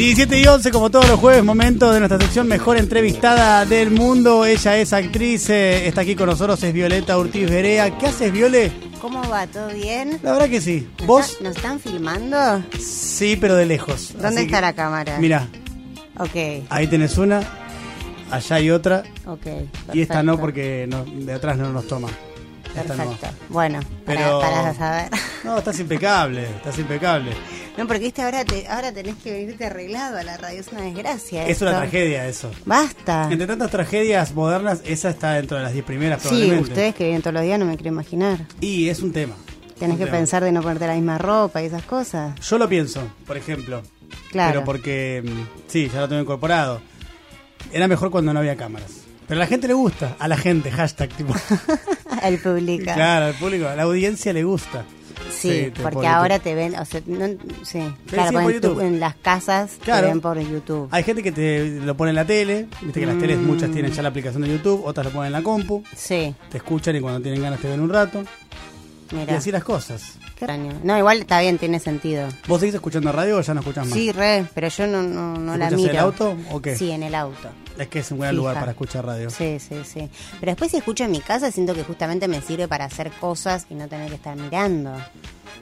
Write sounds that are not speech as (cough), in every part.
17 y 11, como todos los jueves, momento de nuestra sección mejor entrevistada del mundo. Ella es actriz, eh, está aquí con nosotros, es Violeta Ortiz Berea. ¿Qué haces, Viole? ¿Cómo va? ¿Todo bien? La verdad que sí. ¿Nos ¿Vos? está- ¿Nos están filmando? Sí, pero de lejos. ¿Dónde Así está que- la cámara? Mira, Ok, ahí tenés una, allá hay otra, ok. y esta no porque no- de atrás no nos toma. Perfecto. Bueno, Pero- para saber. (laughs) No, estás impecable, estás impecable. No, porque viste, ahora, te, ahora tenés que venirte arreglado a la radio. Es una desgracia. Es una tragedia eso. Basta. Entre tantas tragedias modernas, esa está dentro de las 10 primeras Sí, probablemente. ustedes que viven todos los días no me quiero imaginar. Y es un tema. Tenés Un que tema. pensar de no ponerte la misma ropa y esas cosas. Yo lo pienso, por ejemplo. Claro. Pero porque, mm, sí, ya lo tengo incorporado. Era mejor cuando no había cámaras. Pero a la gente le gusta. A la gente, hashtag, tipo. (laughs) El publica. claro, al público, a la audiencia le gusta. Sí, te- porque por ahora YouTube. te ven, o sea, no, sí, sí, claro, por porque en, tu- en las casas Claro. te ven por YouTube. Hay gente que te lo pone en la tele. Viste que las teles Mm. muchas tienen ya la aplicación de YouTube. Otras lo ponen en la compu. Sí, Te escuchan y cuando tienen ganas te ven un rato. Y mira. así las cosas. Qué extraño. No, igual está bien, tiene sentido. ¿Vos seguís escuchando radio o ya no escuchás más? Sí, re, pero yo no, no, no la ¿Escuchás en miro. el auto o qué? Sí, en el auto. Es que es un buen Fija. lugar para escuchar radio. Sí, sí, sí. Pero después si escucho en mi casa siento que justamente me sirve para hacer cosas y no tener que estar mirando.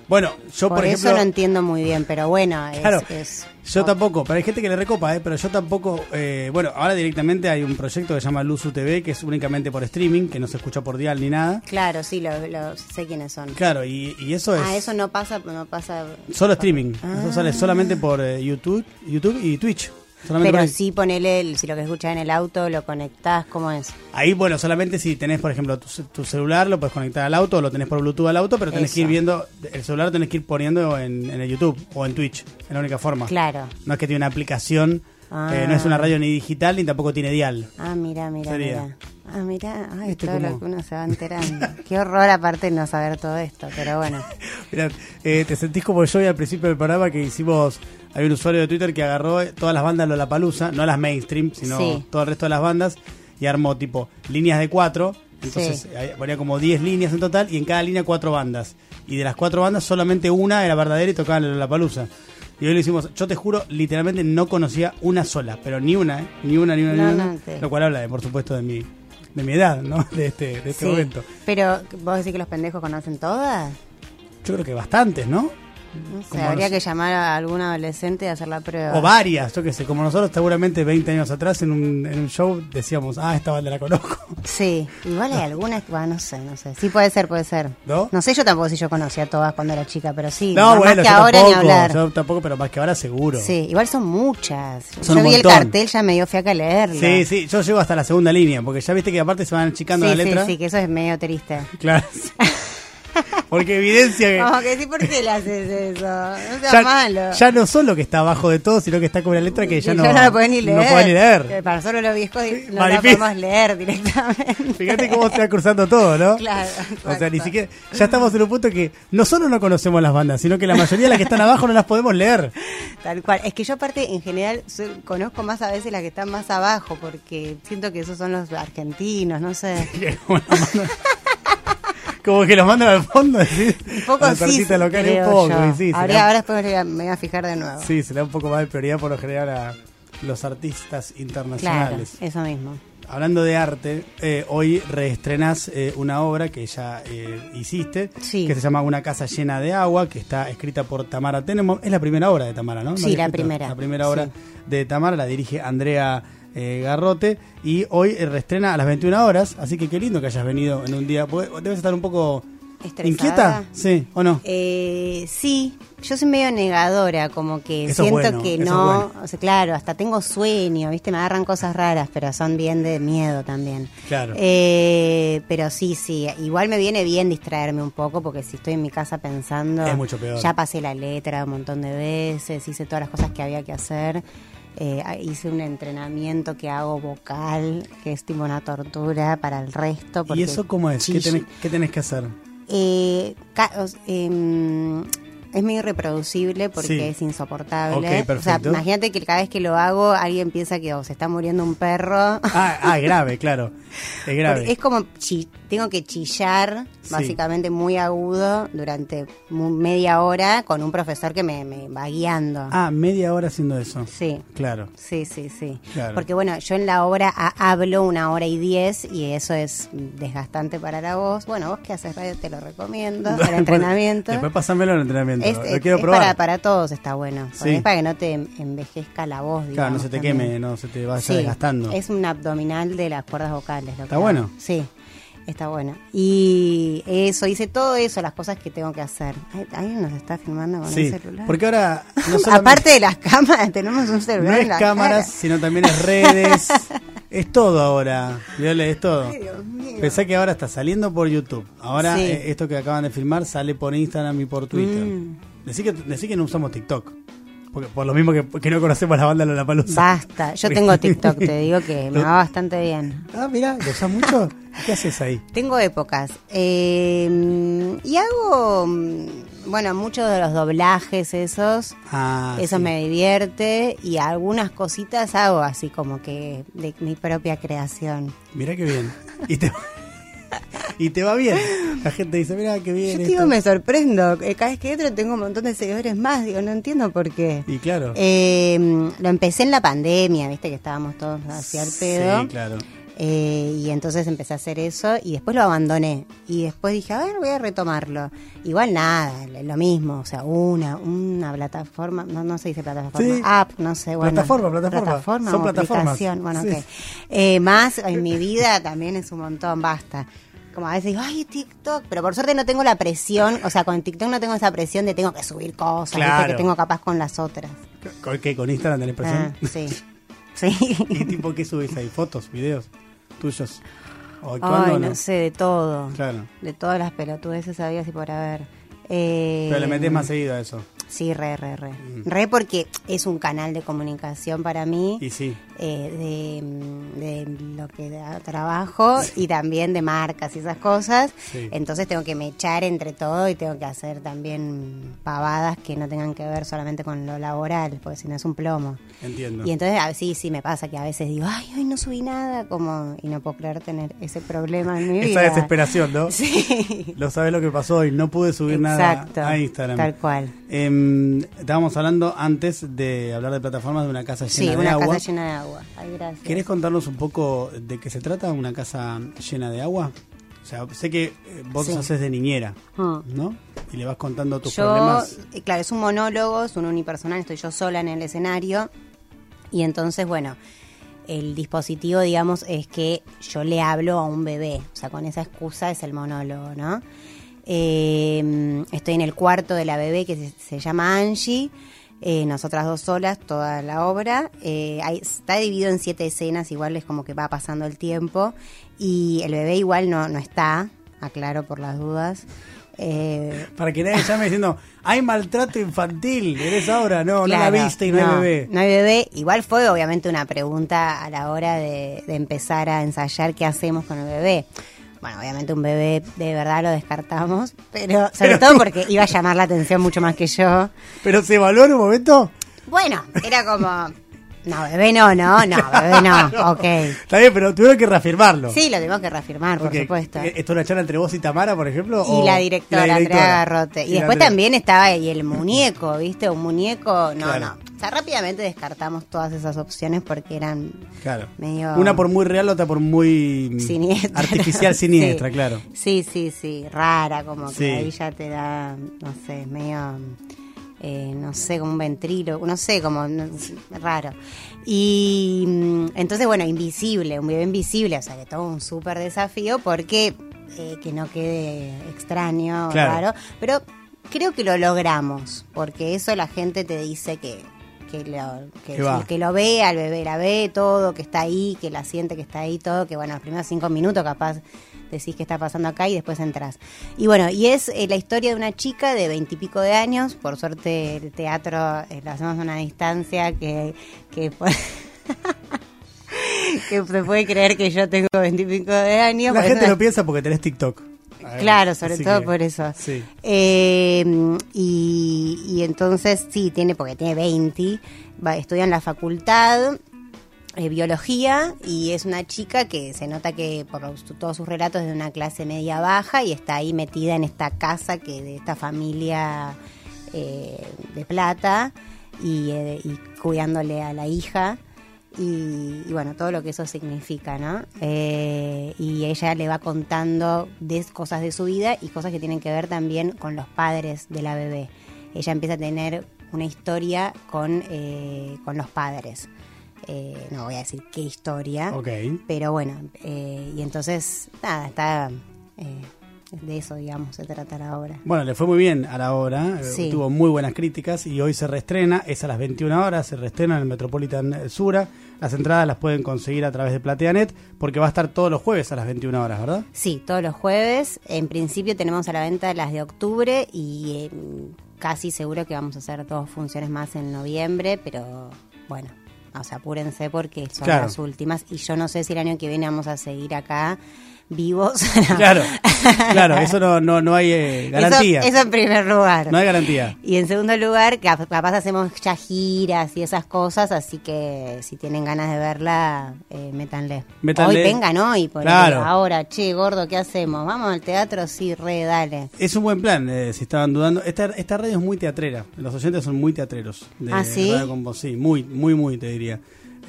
Bueno, yo por, por ejemplo. eso lo entiendo muy bien, pero bueno, es... Claro, es- yo tampoco, pero hay gente que le recopa, ¿eh? pero yo tampoco, eh, bueno, ahora directamente hay un proyecto que se llama Luzu TV, que es únicamente por streaming, que no se escucha por dial ni nada. Claro, sí, lo, lo- sé quiénes son. Claro, y, y eso es Ah, eso no pasa, no pasa... solo streaming, Ah. eso sale solamente por eh, YouTube, YouTube y Twitch. Solamente Pero sí ponele, el- si lo que escuchás en el auto lo conectás, ¿cómo es? Ahí, bueno, solamente si tenés, por ejemplo, tu, ce- tu celular, lo puedes conectar al auto, o lo tenés por Bluetooth al auto, pero tenés que ir viendo, el celular lo tenés que ir poniendo en, en el YouTube o en Twitch, es la única forma. Claro. No es que tiene una aplicación, Ah. eh, no es una radio ni digital, ni tampoco tiene dial. Ah, mira, mira, mira. Ah, mira, ay, Viste todo lo que uno se va enterando. (laughs) Qué horror aparte no saber todo esto, pero bueno. (laughs) Mirá, eh, te sentís como yo y al principio del programa que hicimos. Hay un usuario de Twitter que agarró todas las bandas de Lollapalooza, no las mainstream, sino Sí. todo el resto de las bandas, y armó tipo líneas de cuatro. Entonces Sí. ponía como 10 líneas en total y en cada línea cuatro bandas. Y de las cuatro bandas, solamente una era verdadera y tocaba en Lollapalooza. Y hoy lo hicimos, yo te juro, literalmente no conocía una sola, pero ni una, ¿eh? Ni una, ni una, No, ni una. no, Lo cual habla, de, por supuesto, de mi, de mi edad, ¿no? (laughs) De este, de este Sí. momento. Pero, ¿vos decís que los pendejos conocen todas? Yo creo que bastantes, ¿no? No sé, habría que llamar a algún adolescente y hacer la prueba. O varias, yo qué sé, como nosotros seguramente 20 años atrás en un, en un show decíamos, ah, esta banda la conozco. (laughs) Sí, igual hay algunas, bueno, no sé, no sé. Sí puede ser, puede ser. ¿No? sé yo tampoco si yo conocía a todas cuando era chica, pero sí. No, más bueno, que yo ahora tampoco, ni hablar. yo tampoco, pero más que ahora seguro. Sí, igual son muchas. Son yo vi el cartel, ya me dio fiaca leerlo. Sí, sí, yo llego hasta la segunda línea, porque ya viste que aparte se van achicando sí, la letra. sí, sí, que eso es medio triste. (laughs) Claro. (laughs) porque evidencia que Como que sí, ¿por qué le haces eso? No seas ya, malo. ya no solo que está abajo de todo, sino que está con una letra que ya no, lo podés ni leer. no podés ni leer. Eh, Para nosotros los viejos no la Manifiesto. podemos leer directamente. Fíjate cómo se va cruzando todo, ¿no? Claro, O sea, ni siquiera. Ya estamos en un punto que no solo no conocemos las bandas, sino que la mayoría de las que están abajo no las podemos leer. Tal cual. Es que yo aparte, en general, conozco más a veces las que están más abajo, porque siento que esos son los argentinos, no sé. (laughs) Como, que los mandan al fondo, (laughs) ¿sí? Un poco A la sí, partita local, un poco, sí, ahora, le da- ahora después me voy a- fijar de nuevo. sí, se le da un poco más de prioridad por lo general a los artistas claro, internacionales. eso mismo. Hablando de arte, eh, hoy reestrenás eh, una obra que ya eh, hiciste, Sí. que se llama Una casa llena de agua, que está escrita por Tamara Tenenbaum. Es la primera obra de Tamara, ¿no? ¿No Sí, la escrito? primera, La primera obra sí. de Tamara, la dirige Andrea eh, Garrote, y hoy eh, reestrena a las 21 horas, así que qué lindo que hayas venido en un día. Debes estar un poco ¿Estresada? inquieta, sí, o no. Eh, sí, yo soy medio negadora, como que Eso siento bueno, que no, bueno. o sea, claro, hasta tengo sueño, viste, me agarran cosas raras, pero son bien de miedo también. Claro. Eh, pero sí, sí, igual me viene bien distraerme un poco, porque si estoy en mi casa pensando, Es mucho peor. ya pasé la letra un montón de veces, hice todas las cosas que había que hacer. Eh, hice un entrenamiento que hago vocal, que es tipo una tortura para el resto. ¿Y eso cómo es? ¿Qué tenés, qué tenés que hacer? Eh, em, es muy irreproducible porque Sí. es insoportable. O sea, imagínate que cada vez que lo hago alguien piensa que o se está muriendo un perro. Ah, ah, grave, (laughs) claro. Es grave. Porque Es como chi- tengo que chillar, Sí. básicamente muy agudo, durante media hora con un profesor que me, me va guiando. Ah, media hora haciendo eso. Sí. Claro. Sí, sí, sí. Claro. Porque bueno, yo en la obra ha- hablo una hora y diez y eso es desgastante para la voz. Bueno, vos que haces radio te lo recomiendo, (laughs) el entrenamiento. Después pásamelo al entrenamiento. Es, Lo es- quiero es probar. para, para todos está bueno. Sí. Es para que no te envejezca la voz. Claro, no digamos, se te también. queme, no se te vaya Sí, desgastando. Es un abdominal de las cuerdas vocales. lo ¿Está bueno? Sí, está bueno. Y eso, hice todo eso, las cosas que tengo que hacer. Alguien nos está filmando con Sí, el celular. porque ahora no (laughs) Aparte de las cámaras, tenemos un no celular en es la cámaras, cara. sino también es redes. (laughs) es todo ahora. Viole, es todo. Ay, Dios mío. Pensé que ahora está saliendo por YouTube. Ahora Sí. eh, esto que acaban de filmar sale por Instagram y por Twitter. Mm. Decí, que, decí que no usamos TikTok. Porque, por lo mismo que, que no conocemos la banda de la Palusa. Basta, yo tengo TikTok, te digo que (laughs) me va bastante bien. Ah, mira, ¿lo usas mucho? ¿Qué haces ahí? Tengo épocas. Eh, y hago, mm, bueno, muchos de los doblajes esos. Ah, Eso sí. me divierte y algunas cositas hago así como que de mi propia creación. Mirá qué bien. Y te, (laughs) (laughs) y te va bien. La gente dice, mira qué bien. Yo te esto". digo, me sorprendo. Eh, Cada vez que entro tengo un montón de seguidores más. Digo, no entiendo por qué. Y claro. Eh, lo empecé en la pandemia, viste que estábamos todos hacia el pedo. Sí, claro. Eh, y entonces empecé a hacer eso y después lo abandoné. Y después dije, a ver, voy a retomarlo. Igual nada, lo mismo, o sea, una, una plataforma, no, no se dice plataforma, Sí. app, no sé, bueno. Plataforma, plataforma. Son o plataformas. aplicación, bueno, Sí. ok. Eh, más en mi vida también es un montón, basta. Como a veces digo, ay, TikTok, pero por suerte no tengo la presión, o sea, con TikTok no tengo esa presión de tengo que subir cosas, ¿viste? Claro. que tengo capaz con las otras. ¿Con qué? ¿Con Instagram tenés Ah, presión? sí, (laughs) sí. ¿Y tipo qué subís ahí? ¿Fotos? ¿Videos? ¿Tuyos? ¿O actuando Ay, o no sé, de todo. Claro. De todas las pelotudeces sabías y por haber. Eh, Pero le metés más seguido a eso. Sí, re, re, re. Re porque es un canal de comunicación para mí, Y sí. eh, de, mm, de lo que da trabajo y también de marcas y esas cosas. Sí. Entonces tengo que mechar entre todo y tengo que hacer también pavadas que no tengan que ver solamente con lo laboral, porque si no es un plomo. Entiendo. Y entonces a- sí, sí me pasa que a veces digo, ay, hoy no subí nada, como y no puedo creer tener ese problema en mi Esa vida. desesperación, ¿no? (laughs) Sí. Lo sabes lo que pasó hoy. No pude subir nada Exacto, a Instagram. tal cual. Em, estábamos hablando antes de hablar de plataformas de una casa llena Sí, de una agua. casa llena de agua. Ay, gracias. ¿Querés contarnos un poco de qué se trata una casa llena de agua? O sea, sé que eh, vos Sí. haces de niñera, Mm. ¿no? Y le vas contando tus yo, problemas. eh, claro, es un monólogo, es un unipersonal, estoy yo sola en el escenario. Y entonces, bueno, el dispositivo, digamos, es que yo le hablo a un bebé. O sea, con esa excusa es el monólogo, ¿no? Eh, estoy en el cuarto de la bebé que se, se llama Angie. eh, nosotras dos solas, toda la obra. Eh, hay- está dividido en siete escenas, igual es como que va pasando el tiempo. Y el bebé igual no, no está, aclaro por las dudas. Eh, Para que nadie llame diciendo, hay maltrato infantil, eres ahora, no, no Claro, la viste y no, hay bebé. No hay bebé. Igual fue obviamente una pregunta a la hora de, de empezar a ensayar qué hacemos con el bebé. Bueno, obviamente un bebé de verdad lo descartamos, pero sobre Pero- todo porque iba a llamar la atención mucho más que yo. Pero se evaluó en un momento. Bueno, era como, no, bebé no, no, no, bebé no, (laughs) ok. Está bien, pero tuvieron que reafirmarlo. Sí, lo tenemos que reafirmar, por supuesto. eh, ¿Esto es una charla entre vos y Tamara, por ejemplo? Y o- la directora, y Andrea Garrote. Y, después Andrea. también estaba ahí el muñeco, ¿viste? Un muñeco, no, Claro. no. O sea, rápidamente descartamos todas esas opciones porque eran Claro. medio... Una por muy real, otra por muy siniestra. artificial siniestra, Sí. claro. Sí, sí, sí, rara, como que Sí. ahí ya te da, no sé, medio, eh, no sé, como un ventrilo, no sé, como no, raro. Y mm, entonces, bueno, invisible, un bebé invisible, o sea, que todo un súper desafío porque eh, que no quede extraño, Claro. raro, pero creo que lo logramos, porque eso la gente te dice que... Que lo, que, Que que lo ve, al bebé la ve, todo, que está ahí, que la siente que está ahí, todo, que bueno, los primeros cinco minutos capaz decís qué está pasando acá y después entras. Y bueno, y es eh, la historia de una chica de veintipico de años, por suerte el teatro eh, lo hacemos a una distancia que, que, (laughs) que se puede creer que yo tengo veintipico de años. La gente una- lo piensa porque tenés TikTok. Claro, sobre todo que- por eso. Sí. Eh, y, y entonces sí, tiene, porque tiene 20, va, estudia en la facultad. Eh, biología y es una chica que se nota que por todos sus relatos es de una clase media baja y está ahí metida en esta casa que de esta familia eh, de plata y, eh, y cuidándole a la hija y, bueno, todo lo que eso significa, ¿no? Y ella le va contando cosas de su vida y cosas que tienen que ver también con los padres de la bebé. Ella empieza a tener una historia con, con los padres. Eh, no voy a decir qué historia, pero bueno, eh, y entonces, nada, está... eh, de eso, digamos, se trata la obra. Bueno, le fue muy bien a la obra, eh, Sí. tuvo muy buenas críticas y hoy se reestrena, es a las 21 horas, se reestrena en el Metropolitan Sura. Las entradas las pueden conseguir a través de Plateanet porque va a estar todos los jueves a las 21 horas, ¿verdad? Sí, todos los jueves. En principio tenemos a la venta las de octubre y eh, casi seguro que vamos a hacer dos funciones más en noviembre, pero bueno, o sea, apúrense porque son Claro. las últimas y yo no sé si el año que viene vamos a seguir acá vivos. (laughs) Claro, claro, eso no, no, no hay eh, garantía. Eso, eso en primer lugar. No hay garantía. Y en segundo lugar, cap- capaz hacemos ya giras y esas cosas, así que si tienen ganas de verla, eh, métanle. Métanle. Hoy vengan hoy, por Claro. ahora, che, gordo, ¿qué hacemos? ¿Vamos al teatro? Sí, re, dale. Es un buen plan, eh, si estaban dudando. Esta, esta radio es muy teatrera. Los oyentes son muy teatreros. De ¿Ah, sí? Radio. Sí, muy, muy, muy, te diría.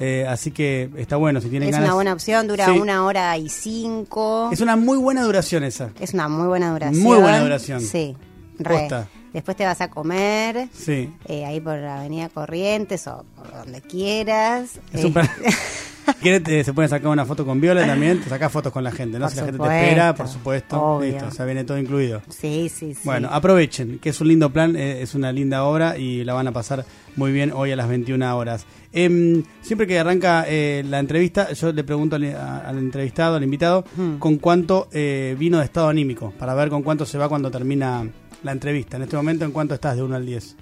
Eh, así que está bueno, si tienen Es ganas. una buena opción, dura Sí. una hora y cinco. Es una muy buena duración esa. Es una muy buena duración. Muy buena duración. Sí, re. Después te vas a comer. Sí. eh, ahí por la Avenida Corrientes o por donde quieras. Es un Eh, plan- (laughs) ¿Quieres, se pueden sacar una foto con Viola también, te sacás fotos con la gente, ¿no? Por si la gente te espera, por supuesto, obvio. listo, o sea, viene todo incluido. sí, sí, sí. Bueno, aprovechen, que es un lindo plan, eh, es una linda obra y la van a pasar muy bien hoy a las 21 horas. Em, siempre que arranca eh, la entrevista, yo le pregunto al, a- al entrevistado, al invitado, Hmm. con cuánto eh, vino de estado anímico, para ver con cuánto se va cuando termina la entrevista. En este momento, ¿en cuánto estás de 1 al 10?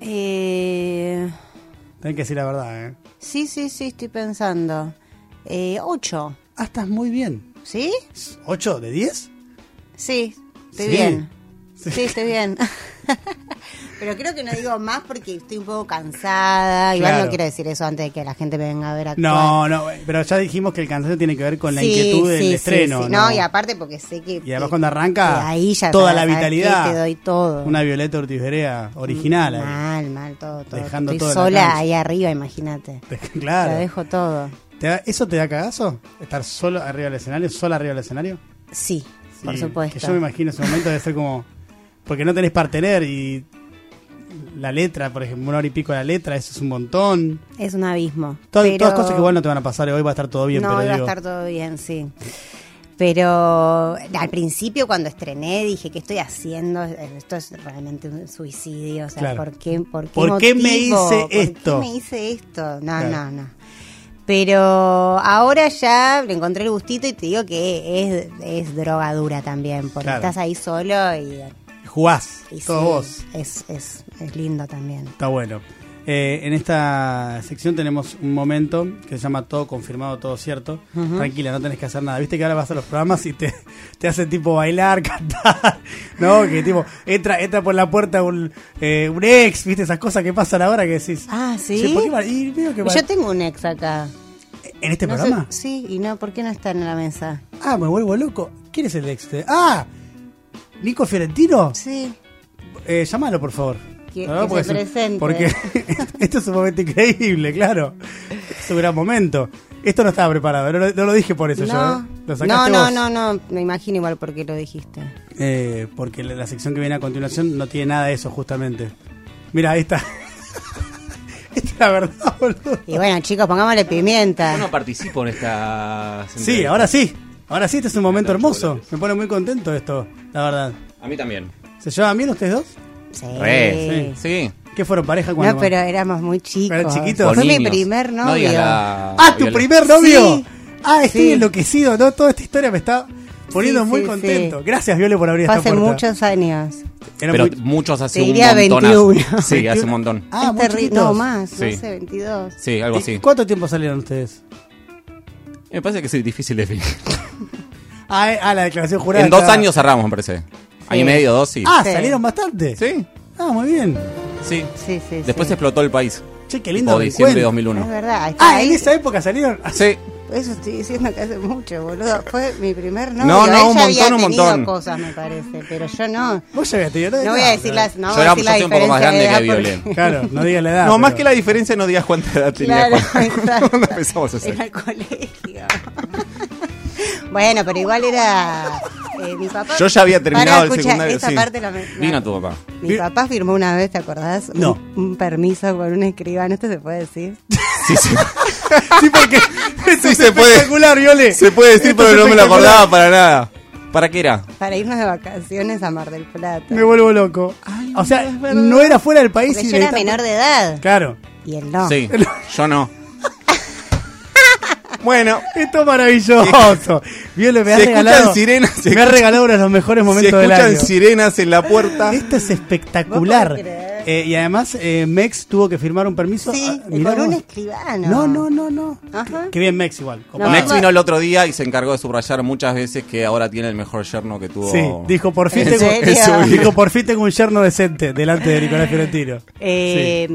Eh, Tenés que decir la verdad, ¿eh? sí, sí, sí, estoy pensando. Eh, ocho. Ah, estás muy bien. ¿Sí? ¿8 de 10? Sí, estoy Sí. bien. Sí. Sí, estoy bien. (laughs) Pero creo que no digo más porque estoy un poco cansada. Igual Claro. no quiero decir eso antes de que la gente me venga a ver actuar. No, no, pero ya dijimos que el cansancio tiene que ver con la Sí, inquietud del sí, sí, estreno. sí. ¿no? y aparte porque sé que... Y además que- cuando arranca, que ahí ya toda la ¿sabes vitalidad. qué? Te doy todo. Una Violeta Ortiz Berea original. ahí. Mal, mal, todo, todo. Dejando Estoy todo en la sola cancha. ahí arriba, imagínate. (laughs) Lo claro. dejo todo. ¿Te da- ¿Eso te da cagazo? ¿Estar solo arriba del escenario? ¿Sola arriba del escenario? Sí, por Sí, supuesto. Que yo me imagino ese momento de ser como. Porque no tenés partener y. La letra, por ejemplo, una hora y pico de la letra, eso es un montón. Es un abismo. Todas, Pero- todas cosas que igual no te van a pasar. Hoy va a estar todo bien, no, pero iba digo. a estar todo bien, sí. Pero al principio cuando estrené dije, ¿qué estoy haciendo? Esto es realmente un suicidio. O sea, Claro. ¿por qué, por qué, ¿Por qué me hice ¿Por esto? qué me hice esto? No, Claro. no, no. Pero ahora ya le encontré el gustito y te digo que es, es drogadura también, porque Claro. estás ahí solo y, Jugás, y todo sí, vos. Es, es, es lindo también. Está bueno. Eh, en esta sección tenemos un momento que se llama Todo confirmado, todo cierto. Tranquila, no tenés que hacer nada. Viste que ahora vas a los programas y te, (laughs) te hacen tipo bailar, (laughs) cantar, ¿no? Que tipo, entra, entra por la puerta un, eh, un ex, ¿viste? Esas cosas que pasan ahora que decís. Ah, ¿sí? Y que. Yo tengo un ex acá. ¿En este No sé- programa? sí, y no, ¿por qué no está en la mesa? Ah, me vuelvo loco. ¿Quién es el ex? de- Ah, Nico Fiorentino. Sí. Eh, llámalo, por favor. Que- ¿No? que Porque se presente. Porque (laughs) esto es un momento increíble, claro. Es un gran momento. Esto no estaba preparado, no, lo- no lo dije por eso yo. No, ¿eh? Lo no, no, vos. no, no, me imagino igual por qué lo dijiste. Eh, porque la, la sección que viene a continuación no tiene nada de eso, justamente. Mira, ahí está. (laughs) Esta es la verdad, boludo. Y bueno, chicos, pongámosle pimienta. Yo no participo en esta. Sí, ahora sí. Ahora sí, este es un momento hermoso. Me pone muy contento esto, la verdad. A mí también. ¿Se llevan bien ustedes dos? Sí. Re, sí. ¿Qué fueron pareja cuando No, pero éramos muy chicos. ¿Eran chiquitos? Fue mi niños. primer No novio. la- ¡Ah, tu Viola. primer novio! Sí. Ah, estoy Sí. enloquecido, ¿no? Toda esta historia me está poniendo Sí, muy sí, contento. sí. Gracias, Viole, por abrir Fue esta hace puerta. muchos años. Era Pero muy- muchos hace Te un diría montonazo. 21. Sí, hace un montón. Ah, es muy terri- chiquitos. No, más, Sí. no sé, 22. Sí, algo ¿Y así. ¿Cuánto tiempo salieron ustedes? Me parece que es difícil de definir. (laughs) Ah, eh, ah, la declaración jurada. En dos años cerramos, me parece. Año y medio, dos, sí. Ah, Sí. salieron bastante. Sí, Ah, muy bien. sí. Sí, sí, Después sí. explotó el país. Che, qué lindo O diciembre de reencuentro. 2001. Es verdad. ahí Ah, ahí- en esa época salieron. Sí. (laughs) Eso estoy diciendo que hace mucho, boludo. Fue mi primer novio. No, no, un ya había montón, un tenido montón. cosas, me parece, pero yo no. Vos ya habías tenido nada. No voy a decir las, no Yo voy a era- decir la soy un poco más diferencia grande de que Violeta. Claro, no digas la edad. No, más pero- que la diferencia no digas cuánta edad tenía. Claro, (laughs) exacto. cuando empezamos a hacer. Era el colegio. (laughs) bueno, pero igual era eh, mi papá. Yo ya había terminado el escucha, secundario, Esa sí. parte la, la- Vino tu papá. Mi papá firmó una vez, ¿te acordás? Un- No. Un, permiso con un escribano, ¿esto se puede decir? Sí, sí. (laughs) Sí, porque (laughs) Sí, es se puede. espectacular, Viole. Se puede decir, Esto pero no me lo acordaba para nada. ¿Para qué era? Para irnos de vacaciones a Mar del Plata. Me vuelvo loco. o sea, no era fuera del país. Porque y yo era menor de edad. Claro. Y él no. Sí, (laughs) yo no. Bueno, Esto es maravilloso. (laughs) Viole, me ha regalado. escuchan sirenas. Me ha escuchan- regalado uno de los mejores se momentos del escuchan año. sirenas en la puerta. Esto es ¿Vos espectacular. Eh, y además, eh, Mex tuvo que firmar un permiso. Sí, Ah, mirá un escribano. No, no, no, no. Ajá. Qué bien Mex igual. No. Mex no. vino el otro día y se encargó de subrayar muchas veces que ahora tiene el mejor yerno que tuvo. Sí, dijo por fin ¿En tengo? Eso, (laughs) dijo por fin tengo un yerno decente delante de Nicolás Fiorentino. Eh,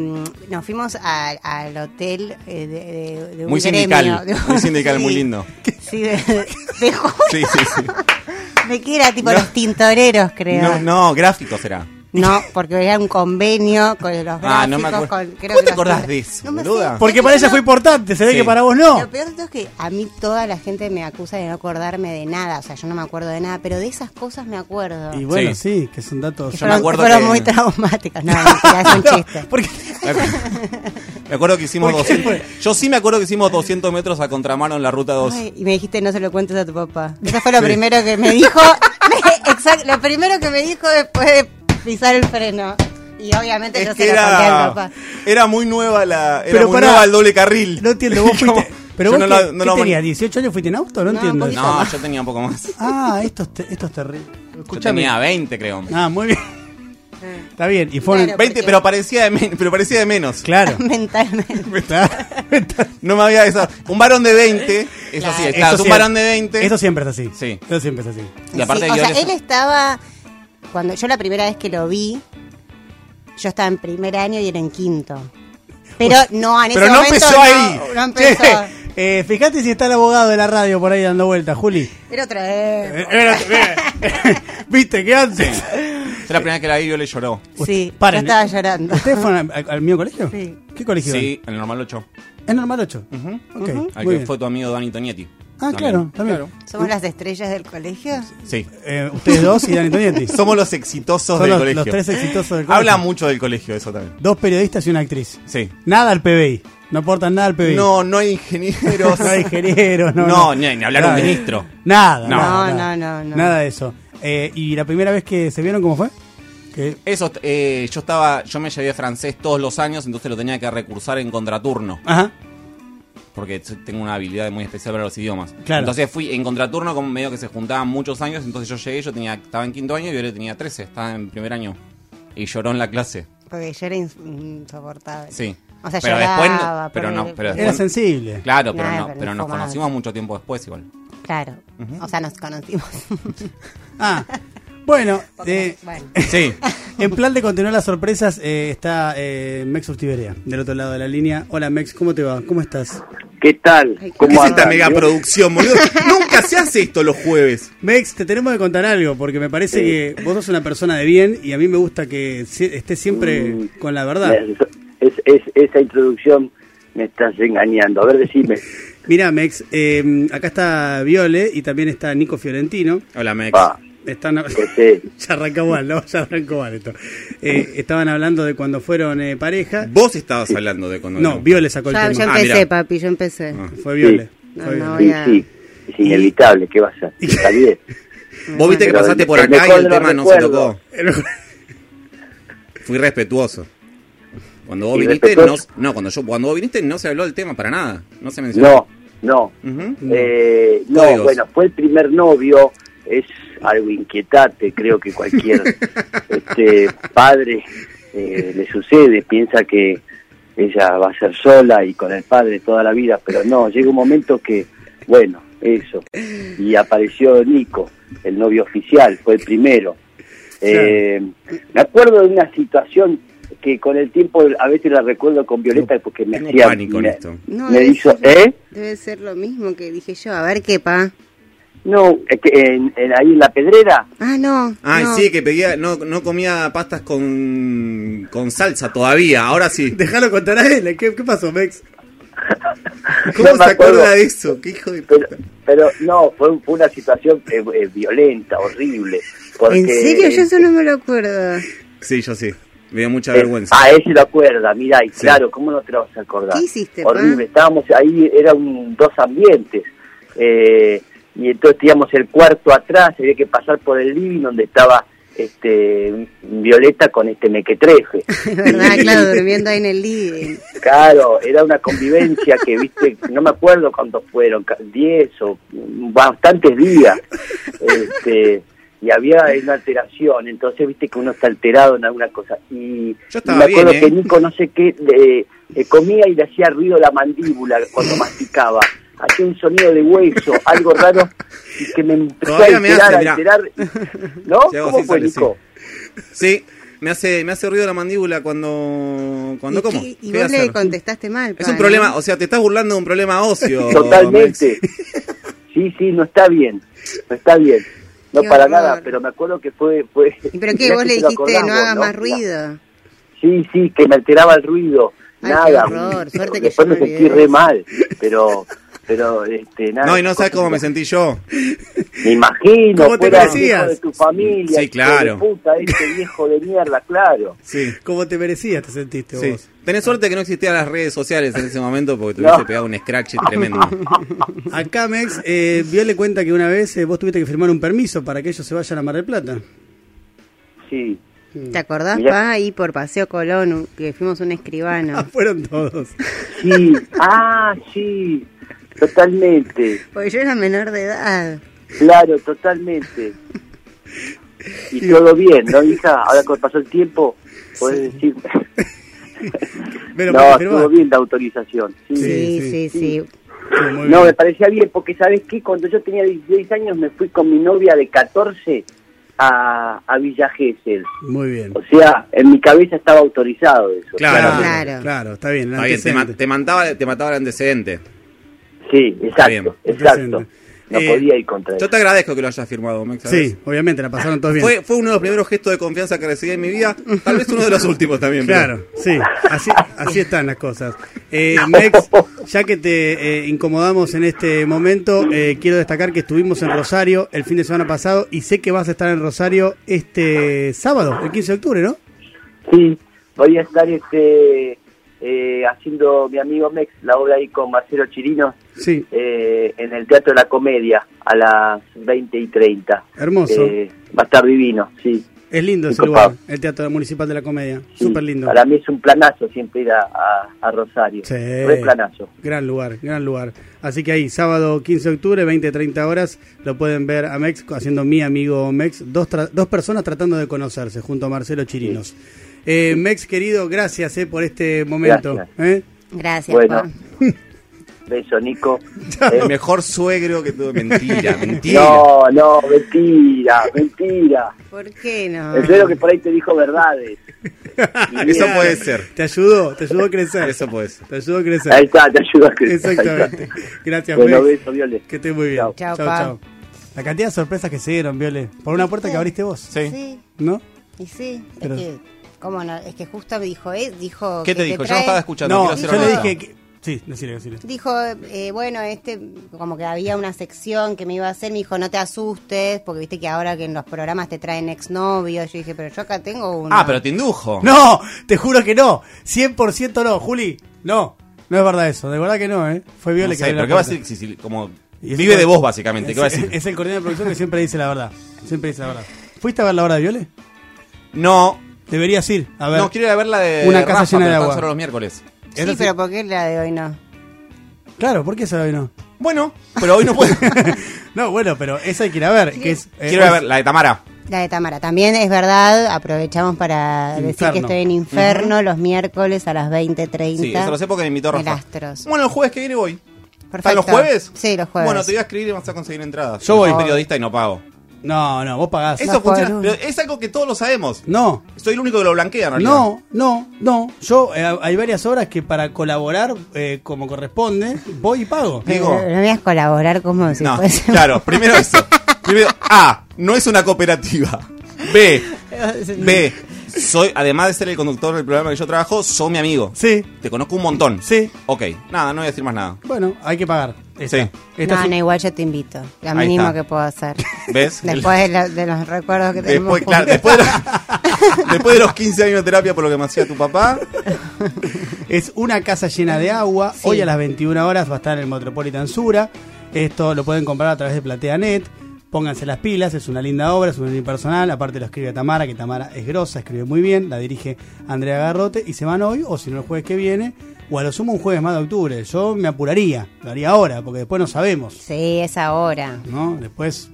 Nos fuimos a- al hotel eh, de, de- de un Muy gremio, sindical, de un- muy sindical, (laughs) muy lindo. Sí, de, de. Sí, sí, sí. (laughs) Me que era tipo No. los tintoreros, creo. No, no, gráfico será. No, porque era un convenio con los gráficos. Ah, no me acuerdo. con- creo ¿Cómo que te los- acordás de eso, No me sé. Porque para ella fue importante, se ve Sí. que para vos no. Lo peor es que a mí toda la gente me acusa de no acordarme de nada. O sea, yo no me acuerdo de nada, pero de esas cosas me acuerdo. Y bueno, Sí. sí, que son datos. Que Yo me fueron, acuerdo fueron que- muy traumáticas. No, (laughs) mentira, es un No, chiste. porque (laughs) Me acuerdo que hicimos ¿Por qué 200. Yo sí me acuerdo que hicimos 200 metros a contramano en la ruta 2. Ay, y me dijiste no se lo cuentes a tu papá. Eso fue lo primero que me dijo. (laughs) Exacto, lo primero que me dijo después de pisar el freno. Y obviamente yo Es se conté al era, papá. era muy nueva la. Era Pero muy pará, nueva el doble carril. no entiendo, vos Como- (laughs) fuiste. Pero yo vos no qué, la- no ¿qué la man- tenías? ¿18 años fuiste en auto? No, No, entiendo. un No, más. yo tenía un poco más. Ah, esto es, te- esto es terrible. Yo tenía 20, creo. Ah, muy bien. Está bien. Y fueron. Claro. 20, porque- pero parecía de, men- pero parecía de menos. Claro. (laughs) Mentalmente. (laughs) No me había eso. Un varón de 20, eso Claro. sí, Eso está. Un siempre- varón de 20. Eso siempre es así. Sí. Eso siempre es así. Y aparte Sí, o yo sea, él estaba. Cuando yo la primera vez que lo vi, yo estaba en primer año y era en quinto. Pero no, en ese Pero no momento empezó no, ahí. no empezó. Che, eh, fíjate si está el abogado de la radio por ahí dando vueltas, Juli. Era otra Eh, vez. espérate, (laughs) Viste que antes. Yo la primera vez que la vi, yo le lloró. Sí, Paren, yo estaba ¿eh? llorando. ¿Ustedes fueron al, al mío colegio? Sí. ¿Qué colegio? Sí, en el normal 8. ¿Es normal 8? Ujú. Ok, Al muy que bien. fue tu amigo Dani Tonietti. Ah, claro, también. ¿Somos las estrellas del colegio? Sí. Eh, ustedes dos y Dani Tonietti. (laughs) Somos los exitosos Son del los, colegio. los tres exitosos del colegio. Habla mucho del colegio eso también. Dos periodistas y una actriz. Sí. Nada al PBI. No aportan nada al PBI. No, no hay ingenieros. (laughs) No hay ingenieros, no. No, ni- ni hablar un ministro. Nada, No. nada, No, nada. no, no, no. Nada de eso. Eh, ¿Y la primera vez que se vieron cómo fue? Eso, eh, yo estaba, yo me llevé francés todos los años, entonces lo tenía que recursar en contraturno, Ajá. Porque tengo una habilidad muy especial para los idiomas. Claro. Entonces fui en contraturno, como medio que se juntaban muchos años, entonces yo llegué, yo tenía, estaba en quinto año y yo tenía 13, estaba en primer año. Y lloró en la clase, Porque yo era ins- insoportable. sí. O sea, pero lloraba, después, pero no, Era sensible. claro, pero Nah, no, pero pero nos conocimos mucho tiempo después igual. Claro. O sea, nos conocimos. Ah, bueno, eh, bueno. (laughs) Sí. en plan de continuar las sorpresas eh, está eh, Mex Urtiberea, del otro lado de la línea. Hola Mex, ¿cómo te va? ¿Cómo estás? ¿Qué tal? ¿Qué ¿Cómo es esta mega producción, boludo? (laughs) Nunca se hace esto los jueves. Mex, te tenemos que contar algo, porque me parece Sí. que vos sos una persona de bien y a mí me gusta que estés siempre Mm. con la verdad. Es, es- esa introducción me estás engañando. A ver, decime. Mira, Mex, eh, acá está Viole y también está Nico Fiorentino. Hola, Mex. Están, sé. (laughs) ya arrancó mal, ¿no? Ya arrancó mal esto. Eh, estaban hablando de cuando fueron eh, pareja. Vos estabas hablando de cuando... No, Viole sacó el Ya, ya tema. Ah, empecé, papi, yo empecé. Ah. Fue Viole. No, fue no Viole. voy Sí, es inevitable. ¿Qué vas a hacer? Está bien. Vos viste que Pero pasaste por el acá y el tema no se tocó. Fui respetuoso. Cuando vos ¿Y viniste, no, cuando yo, cuando vos viniste no se habló del tema para nada. No se mencionó. No, no. Eh, no, Códigos. bueno, fue el primer novio. Es algo inquietante. Creo que cualquier (laughs) este, padre eh, le sucede. Piensa que ella va a ser sola y con el padre toda la vida. Pero no, llega un momento que, bueno, eso. Y apareció Nico, el novio oficial. Fue el primero. Eh, me acuerdo de una situación que con el tiempo a veces la recuerdo con Violeta porque me hacía... pánico me, esto. No, me debe hizo... ser- ¿Eh? Debe ser lo mismo que dije yo. A ver qué, pa. No, es que en, en- ahí en la pedrera... Ah, no. Ay, no. sí, que pedía, no, no comía pastas con, con salsa todavía, ahora sí. Déjalo contar a él. ¿Qué, qué pasó, Mex? (laughs) ¿Cómo No se acuerda de eso? ¿Qué hijo de Pero, puta? pero no, fue, fue una situación eh, eh, violenta, horrible. Porque, ¿En serio? Yo eso no me lo acuerdo. Sí, yo sí. Me dio mucha Eh, vergüenza. Ah, él se lo acuerda, mira, y Sí. claro, ¿cómo no te lo vas a acordar? ¿Qué hiciste, pa? Horrible, estábamos ahí, eran dos ambientes, eh, y entonces teníamos el cuarto atrás, había que pasar por el living donde estaba este Violeta con este mequetrefe. Es (laughs) verdad, claro, durmiendo ahí en el living. Claro, era una convivencia que, viste, no me acuerdo cuántos fueron, ca- 10 o bastantes días. Este, y había una alteración, entonces viste que uno está alterado en alguna cosa. Y, Yo me acuerdo bien, que ¿eh? Nico no sé qué, le- le comía y le hacía ruido la mandíbula cuando masticaba. Hacía un sonido de hueso, (laughs) algo raro, y que me empezó Todavía a alterar, hace, a mirá. alterar. ¿No? (laughs) ¿Cómo fue, Nico? Sí, me hace, me hace ruido la mandíbula cuando, cuando ¿Y, como. qué- y ¿Qué voy a vos le contestaste mal, Es un problema, o sea, te estás burlando de un problema óseo. (laughs) Totalmente. Sí, sí, no está bien. No está bien. No Qué para horror. nada, pero me acuerdo que fue... fue ¿Y pero qué? ¿Vos que le dijiste no vos, más ruido? Sí, sí, que me alteraba el ruido. Ay, nada. qué horror, suerte que Después yo me me sentí re mal, pero... Pero, este, nada. No, y no sabes cómo me sentí yo. Me imagino, ¿Cómo te merecías? de tu familia. Sí, claro. de puta, este viejo de mierda, claro. Sí. ¿Cómo te merecías te sentiste Sí. vos? Tenés suerte que no existían las redes sociales en ese momento porque te hubiese No. pegado un scratch tremendo. (laughs) Acá, Mex, eh, le cuenta que una vez eh, vos tuviste que firmar un permiso para que ellos se vayan a Mar del Plata. Sí. ¿Te acordás, Mirá. pa? Ahí por Paseo Colón, que fuimos un (laughs) Ah, escribano. fueron todos. Sí. Ah, sí. Totalmente. Porque yo era menor de edad. Claro, totalmente. (laughs) Y todo bien, ¿no, hija? Ahora que pasó el tiempo, puedes decir... (laughs) Pero no, estuvo bien la autorización. Sí. Sí, Sí, sí, sí. sí. Sí, muy No, me parecía bien, porque ¿sabes qué? Cuando yo tenía 16 años me fui con mi novia de 14 a, a Villa Gesell. Muy bien. O sea, en mi cabeza estaba autorizado eso. Claro. Claro. Claro, está bien. el Está bien, te, te mataba, te mataba el antecedente. Sí, bien. exacto, exacto. No Eh, podía ir contra Yo eso. te agradezco que lo hayas firmado, Mex. ¿sabes? Sí, obviamente, la pasaron todos bien. Fue, fue uno de los primeros gestos de confianza que recibí en mi vida. Tal vez uno de los últimos también. pero- Claro, sí, así, así están las cosas. Eh, Mex, ya que te eh, incomodamos en este momento, eh, quiero destacar que estuvimos en Rosario el fin de semana pasado y sé que vas a estar en Rosario este sábado, el 15 de octubre, ¿no? Sí, voy a estar este eh, haciendo mi amigo Mex la obra ahí con Marcelo Chirino Sí, eh, en el Teatro de la Comedia a las 20 y 30. hermoso. Eh, va a estar divino, sí. es lindo ese lugar, el Teatro Municipal de la Comedia, sí. súper lindo. Para mí es un planazo siempre ir a, a- a Rosario. Sí. Re planazo. Gran lugar, gran lugar. Así que ahí, sábado 15 de octubre, 20-30 horas, lo pueden ver a Mex haciendo mi amigo Mex, dos, tra- dos personas tratando de conocerse junto a Marcelo Chirinos. Eh, Mex, querido, gracias eh, por este momento. Gracias. ¿eh? Gracias, Bueno. pa. (laughs) Beso, Nico. El (laughs) Eh, mejor suegro que tuve. Mentira, (laughs) mentira. no, no, mentira, mentira. ¿Por qué no? El suegro que por ahí te dijo verdades. Eso puede ser. Te ayudó, te ayudó a crecer. Eso puede ser. Te ayudó a crecer. Ahí está, te ayudo a crecer. Exactamente. Gracias, Bueno, Mex. beso, Viole. Que estés muy bien. Chao. Chao. La cantidad de sorpresas que se dieron, Viole. Por una puerta que abriste vos. Sí. Sí, ¿No? y sí. Pero- Es que, ¿cómo no? Es que justo me dijo, ¿eh? Dijo ¿Qué que te dijo? Yo no estaba escuchando. No, yo le dije que... Sí, decile, decile. Dijo, eh, bueno, este, como que había una sección que me iba a hacer, me dijo, no te asustes, porque viste que ahora que en los programas te traen exnovios, yo dije, pero yo acá tengo uno. Ah, pero te indujo. No, te juro que no. 100% no, Juli. No, no es verdad eso. De verdad que no, ¿eh? Fue No Viole sé, que abrió pero la ¿qué va a decir? Si- si- como vive de vos, básicamente. ¿Qué va a Es, decir? es el coordinador de producción que siempre dice la verdad. Siempre dice la verdad. ¿Fuiste a ver la hora de Viole? No, Deberías ir. A ver. no, quiero ir a ver la de Una casa Rafa, llena de pero están agua. solo los miércoles. Sí, pero ¿por qué la de hoy no? Claro, ¿por qué esa de hoy no? Bueno, pero hoy no puedo. (laughs) no, bueno, pero esa hay que ir a ver. Que es, eh, quiero ir a ver la de Tamara. La de Tamara. También es verdad, aprovechamos para decir Inferno. que estoy en Inferno los miércoles a las 20.30. Sí, eso lo sé porque me invitó en Rafa. Astros. Bueno, el jueves que viene voy. Perfecto. ¿Están los jueves? Sí, los jueves. Bueno, te voy a escribir y vas a conseguir entradas. Yo voy. Soy periodista y no pago. No, no, vos pagás. Eso funciona. Pero es algo que todos lo sabemos. No, Soy el único que lo blanquea, en realidad. no, no, no. Yo, eh, hay varias horas que para colaborar eh, como corresponde, voy y pago. (laughs) Digo- No, no voy a colaborar como si No, fuese. (laughs) claro, primero eso. Primero, A, no es una cooperativa. B, (laughs) B, soy, además de ser el conductor del programa que yo trabajo, soy mi amigo. Sí, Te conozco un montón. sí. Ok, nada, no voy a decir más nada. Bueno, hay que pagar. Esta. Sí. Esta no, es- no, igual yo te invito. Lo Ahí mínimo está. que puedo hacer. (laughs) ¿Ves? (laughs) Después de, lo- de los recuerdos que tenemos. Después, claro, después, de, (laughs) después de los 15 años de terapia por lo que me hacía tu papá, Es una casa llena de agua. Sí. Hoy a las 21 horas va a estar en el Metropolitan Sura. Esto lo pueden comprar a través de PlateaNet. Pónganse las pilas, es una linda obra, es un unipersonal. Aparte lo escribe Tamara, que Tamara es grosa, escribe muy bien. La dirige Andrea Garrote. Y se van hoy, o si no el jueves que viene, o a lo sumo un jueves más de octubre. Yo me apuraría, lo haría ahora, porque después no sabemos. Sí, es ahora. ¿no? Después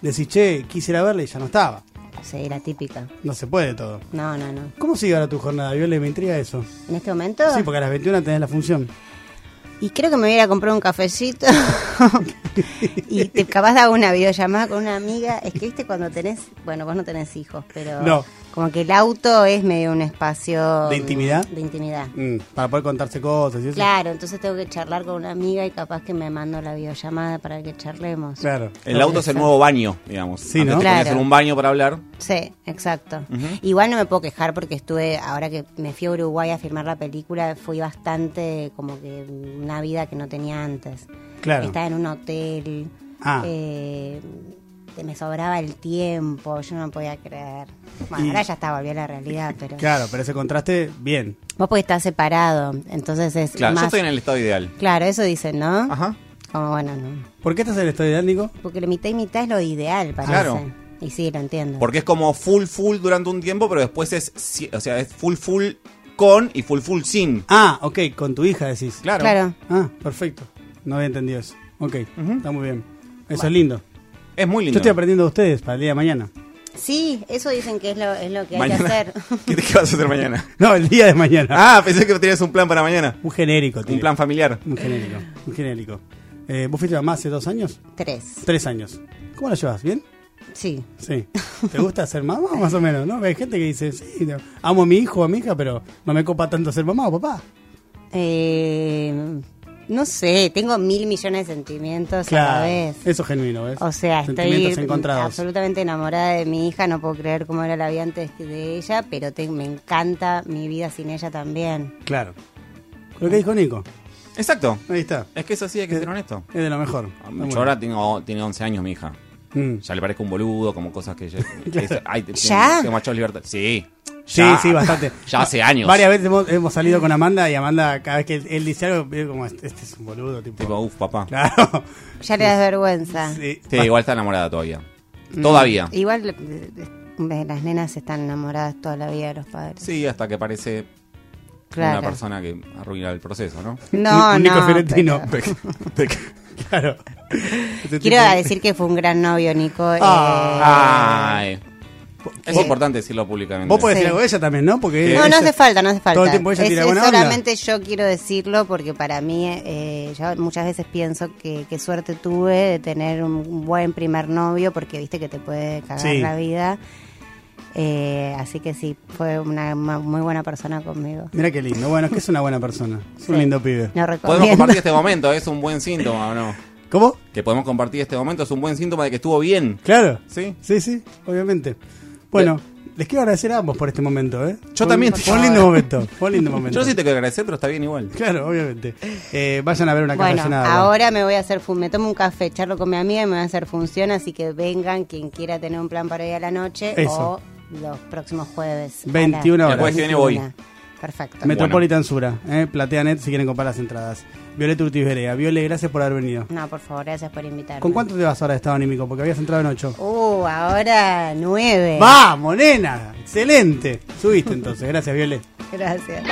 decís, che, quisiera verla y ya no estaba. Sí, la típica. No se puede todo. No, no, no. ¿Cómo sigue ahora tu jornada, Viole? Me intriga eso. ¿En este momento? Sí, porque a las 21 tenés la función. Y creo que me voy a ir a comprar un cafecito. (laughs) (laughs) y te capaz de hago una videollamada con una amiga. Es que viste cuando tenés, bueno, vos no tenés hijos, pero No. como que el auto es medio un espacio ¿De intimidad? De intimidad. Mm, para poder contarse cosas y eso. Claro, entonces tengo que charlar con una amiga y capaz que me mando la videollamada para que charlemos. Claro. el auto es el nuevo baño, digamos. Sí, Antes ¿no? Claro. en un baño para hablar. Sí, exacto. Igual no me puedo quejar porque estuve, ahora que me fui a Uruguay a filmar la película, fui bastante como que una vida que no tenía antes. Claro. Estaba en un hotel, Ah. eh, me sobraba el tiempo, yo no podía creer. Bueno, Y- ahora ya está, volvió a la realidad, pero... Claro, pero ese contraste, bien. Vos porque estás separado, entonces es Claro, más... yo estoy en el estado ideal. Claro, eso dicen, ¿no? Ajá. Como bueno, no. ¿Por qué estás en el estudio ideal, Nico? Porque la mitad y mitad es lo ideal, parece. Claro. Y sí, lo entiendo. Porque es como full full durante un tiempo, pero después es, o sea, es full full con y full full sin. Ah, ok, con tu hija decís. Claro. Claro. Ah, perfecto. No había entendido eso. Ok, está muy bien. Eso es lindo. Es muy Yo lindo. estoy aprendiendo de ustedes para el día de mañana. Sí, eso dicen que es lo, es lo que hay mañana. que hacer. (laughs) ¿Qué, qué vas a hacer mañana? (laughs) No, el día de mañana. Ah, pensé que tenías un plan para mañana. Un genérico, tío. Un plan familiar. Un genérico. Un genérico. Eh, ¿Vos fuiste mamá hace dos años? Tres. Tres años. ¿Cómo lo llevas? ¿Bien? Sí. Sí. (laughs) ¿Te gusta ser mamá o más o menos? ¿No? Hay gente que dice, sí, no, amo a mi hijo o a mi hija, pero no me copa tanto ser mamá o papá. Eh, no sé, tengo mil millones de sentimientos a la Claro. vez. Eso es genuino, ¿ves? O sea, Sentimientos estoy encontrados. absolutamente enamorada de mi hija, no puedo creer cómo era la vida antes de ella, pero te- me encanta mi vida sin ella también. Claro. Lo que dijo Nico. Exacto. Ahí está. Es que es así, hay que ser honesto. Es de lo mejor. Yo Está bueno. ahora tengo, tiene 11 años mi hija. Mm. Ya le parezco un boludo, como cosas que... Yo, (laughs) que es- ay, te- ¿Ya? Tengo mayor libertad. Sí. Sí, Ya. sí, bastante. (laughs) Ya hace años. Varias veces hemos, hemos salido con Amanda y Amanda, cada vez que él, él dice algo, veo como este, este es un boludo, tipo. Tipo, uff, papá. (laughs) Claro. Ya le das vergüenza. Sí. Sí, igual está enamorada todavía. Todavía. Igual eh, eh, las nenas están enamoradas toda la vida de los padres. Sí, hasta que aparece Claro. una persona que arruina el proceso, ¿no? No, Un- un Nico no, Fiorentino. pero- (laughs) claro. Quiero tipo- decir que fue un gran novio, Nico. eh, Ah. Ay. Es Vos- importante decirlo públicamente. Vos podés Sí. decir algo de ella también, ¿no? Porque. No, no hace falta, no hace falta. Todo el tiempo ella Es- tira buena onda. solamente yo quiero decirlo porque para mí, eh, yo muchas veces pienso que qué suerte tuve de tener un buen primer novio porque viste que te puede cagar Sí. la vida. Eh, así que sí, fue una, muy buena persona conmigo. Mira qué lindo. Bueno, es que es una buena persona. Es un Sí. lindo pibe. Podemos compartir este momento, es un buen síntoma, ¿o no? ¿Cómo? Que podemos compartir este momento, es un buen síntoma de que estuvo bien. Claro. Sí. Sí, sí, obviamente. Bueno, les quiero agradecer a ambos por este momento, ¿eh? Yo también. Fue un lindo momento. Fue un lindo momento. Yo sí te quiero agradecer, pero está bien igual. Claro, obviamente. Eh, vayan a ver una casa Bueno, ahora me voy a hacer, fun- me tomo un café, charlo con mi amiga y me voy a hacer función, así que vengan quien quiera tener un plan para ir a la noche Eso. o los próximos jueves. a 21 las horas. El jueves que viene voy. 21. Perfecto. Metropolitan Sura, eh, PlateaNet si quieren comprar las entradas. Violeta Urtiz Berea. Viole, gracias por haber venido. No, por favor, gracias por invitarme. ¿Con cuánto te vas ahora de estado anímico? Porque habías entrado en 8. Uh, ahora nueve. ¡Vamos, nena! ¡Excelente! Subiste entonces. Gracias, Viole. Gracias.